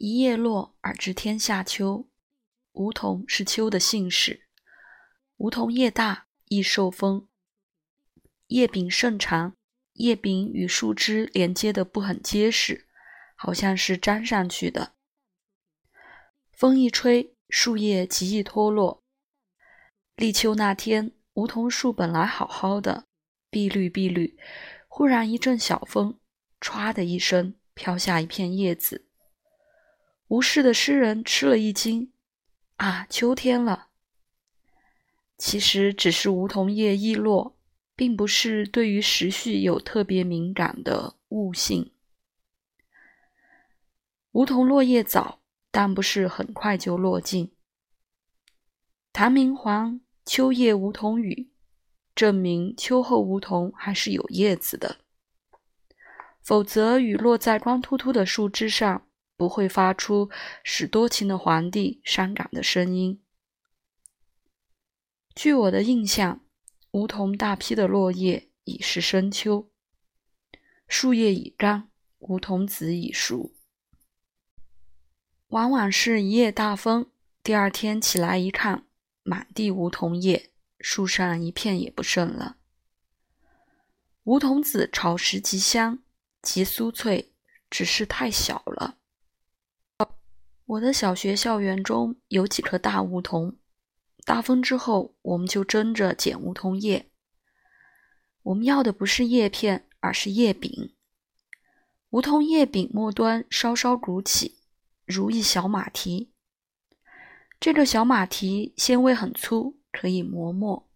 一叶落而知天下秋。梧桐是秋的信使。梧桐叶大，易受风，叶柄甚长，叶柄与树枝连接的不很结实，好像是粘上去的。风一吹，树叶极易脱落。立秋那天，梧桐树本来好好的，碧绿碧绿，忽然一阵小风，唰的一声，飘下一片叶子。无事的诗人吃了一惊：“啊，秋天了！”其实只是梧桐叶易落，并不是对于时序有特别敏感的悟性。梧桐落叶早，但不是很快就落尽。谭明皇《秋叶梧桐雨》证明秋后梧桐还是有叶子的，否则雨落在光秃秃的树枝上，不会发出使多情的皇帝伤感的声音。据我的印象，梧桐大批的落叶已是深秋，树叶已干，梧桐子已熟。往往是一夜大风，第二天起来一看，满地梧桐叶，树上一片也不剩了。梧桐子炒食极香，极酥脆，只是太小了。我的小学校园中有几棵大梧桐。大风之后，我们就争着捡梧桐叶。我们要的不是叶片，而是叶柄。梧桐叶柄末端稍稍鼓起，如一小马蹄。这个小马蹄纤维很粗，可以磨墨。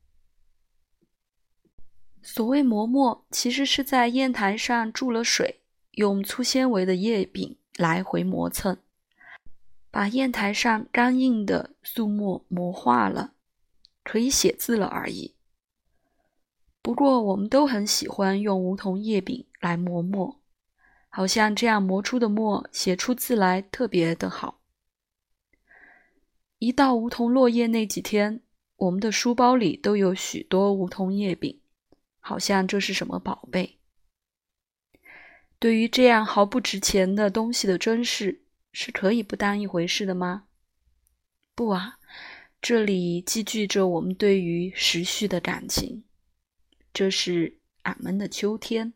所谓磨墨，其实是在砚台上注了水，用粗纤维的叶柄来回磨蹭。把砚台上刚硬的素墨磨化了，可以写字了而已。不过我们都很喜欢用梧桐叶柄来磨墨，好像这样磨出的墨写出字来特别的好。一到梧桐落叶那几天，我们的书包里都有许多梧桐叶柄，好像这是什么宝贝。对于这样毫不值钱的东西的珍视。是可以不当一回事的吗？不啊，这里积聚着我们对于时序的感情。这是俺们的秋天。